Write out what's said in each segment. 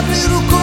abrir o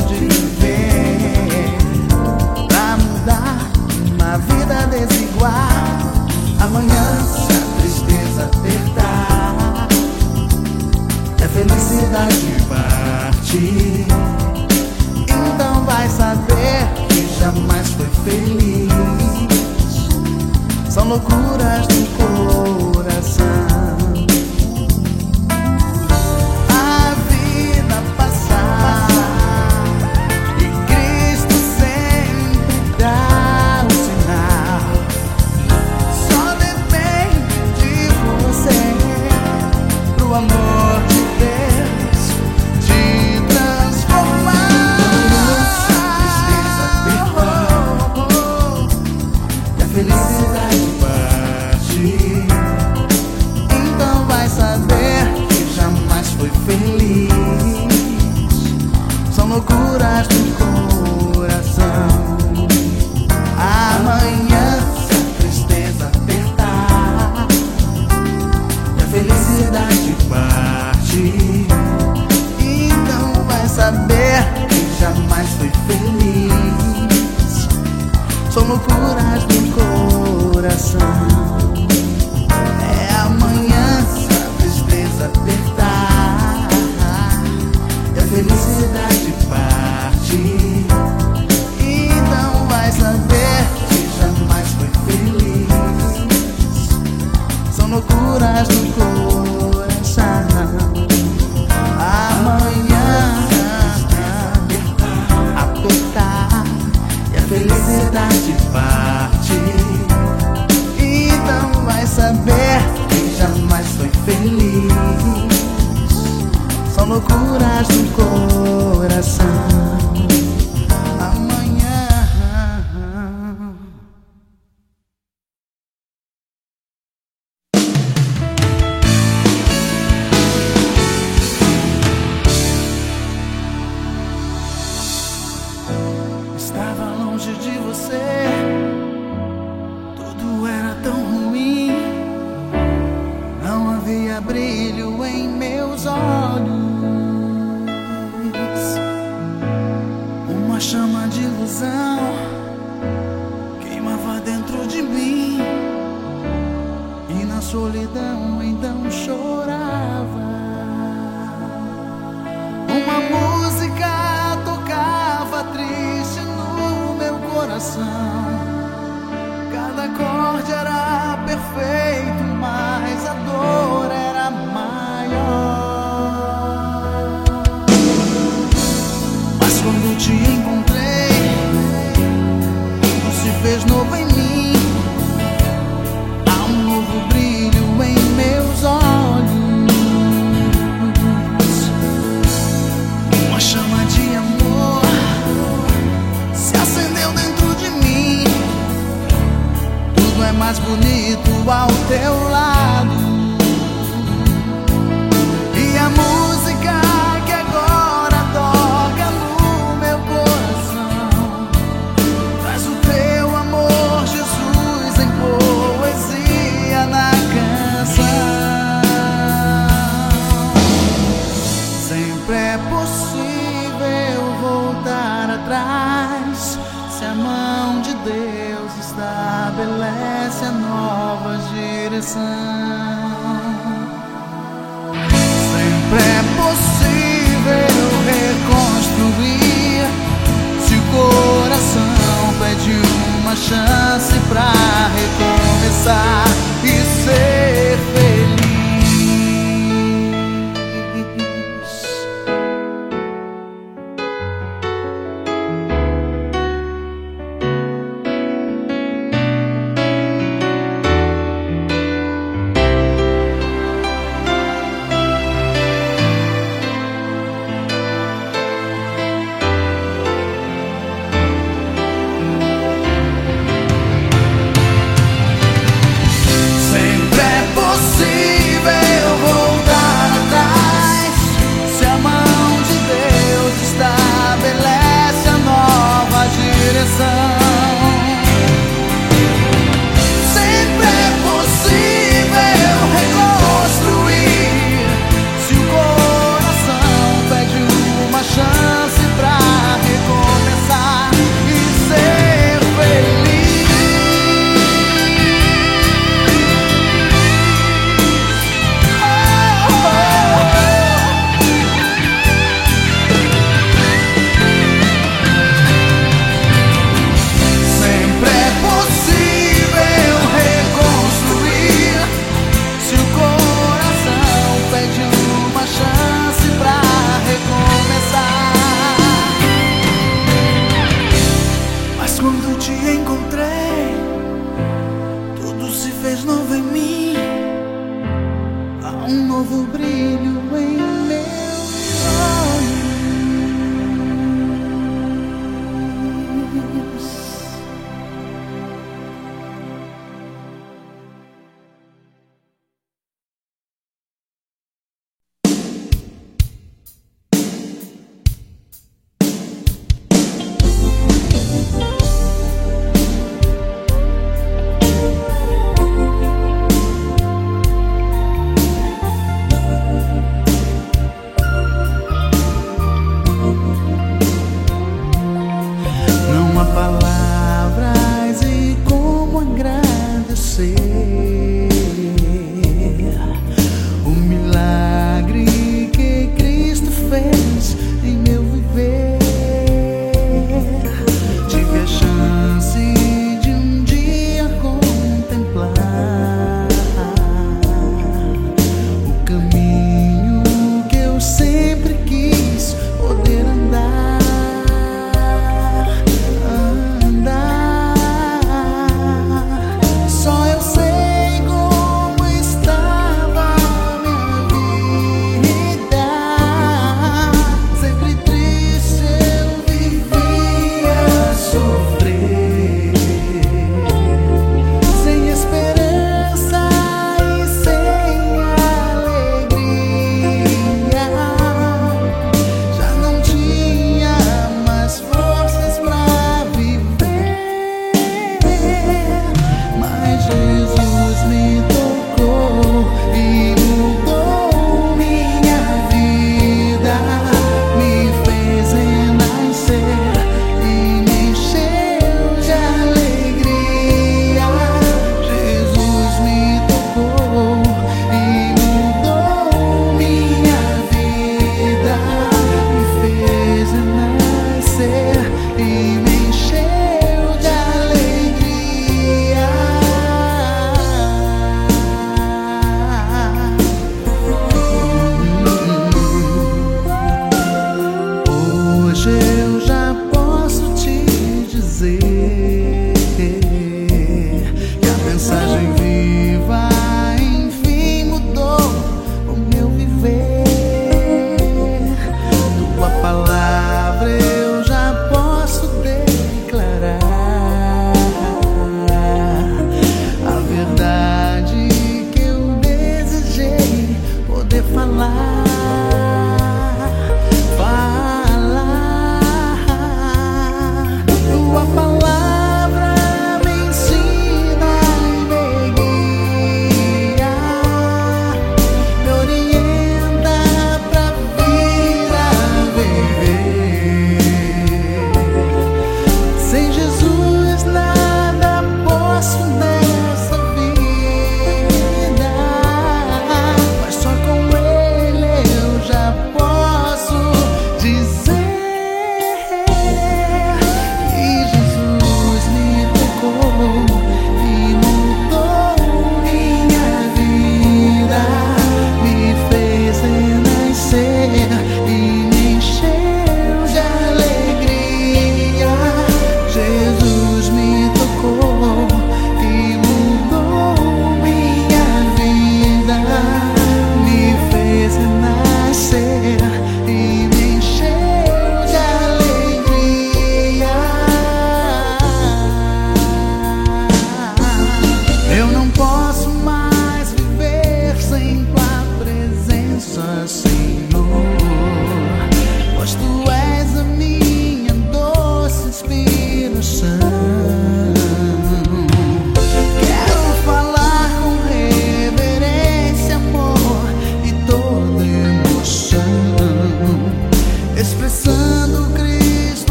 onde viver. Pra mudar uma vida desigual. Amanhã se a tristeza apertar. É felicidade partir. Então vai saber que jamais foi feliz. São loucuras do coração. sono do coração. loucuras do coração. solidão então chorava. Uma música tocava triste no meu coração. Cada acorde era perfeito, mas a dor era maior. Mas quando te encontrei, não se fez novo em mais bonito ao teu lado. E amor. essa nova direção. Sempre é possível reconstruir se o coração pede uma chance pra recomeçar e ser feliz.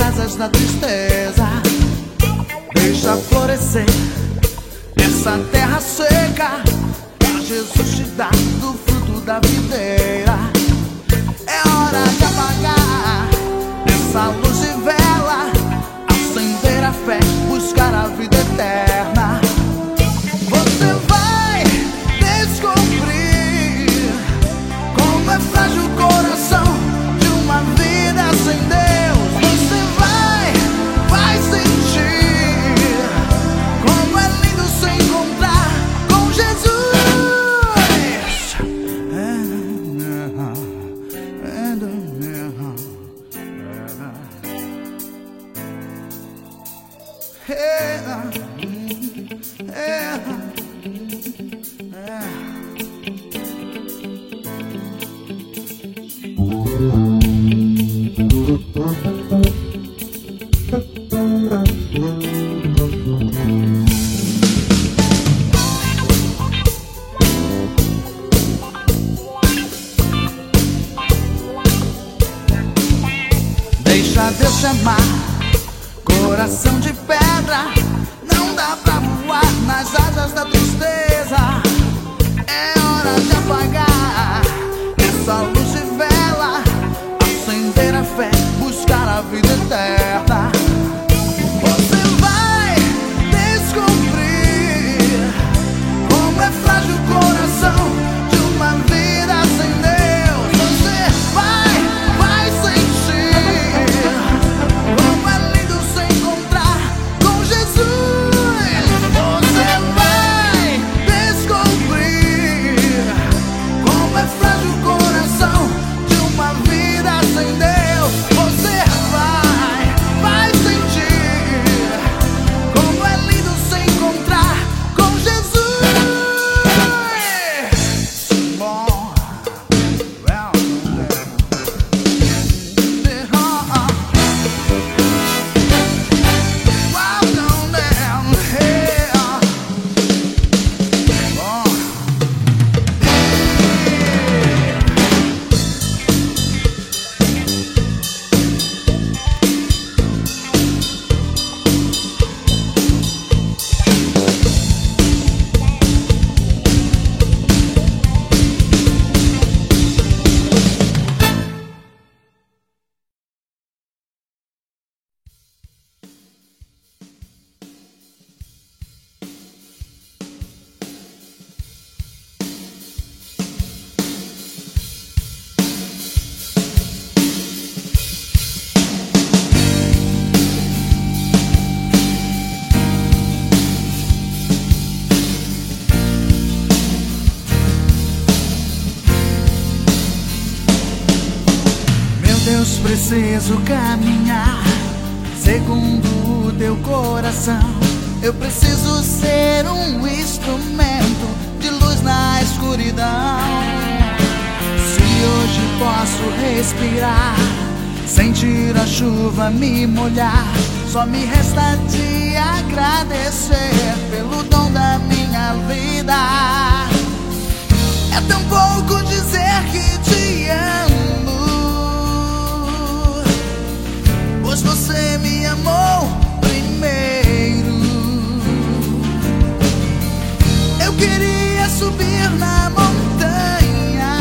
asas da tristeza. Deixa florescer essa terra seca. Jesus te dá do fruto da vida. Deixa preciso caminhar segundo o teu coração. Eu preciso ser um instrumento de luz na escuridão. Se hoje posso respirar, sentir a chuva me molhar, só me resta te agradecer pelo dom da minha vida. Você me amou primeiro. Eu queria subir na montanha,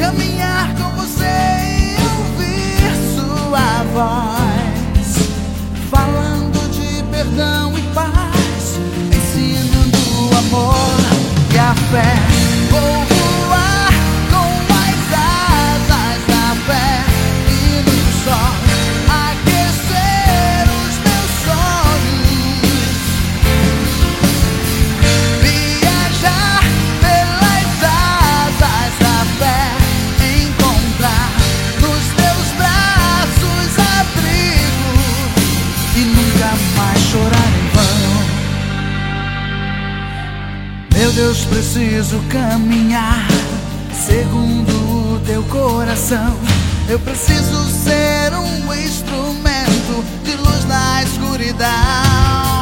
caminhar com você e ouvir sua voz, falando de perdão e paz, ensinando o amor e a fé. Deus, preciso caminhar segundo o teu coração. Eu preciso ser um instrumento de luz na escuridão.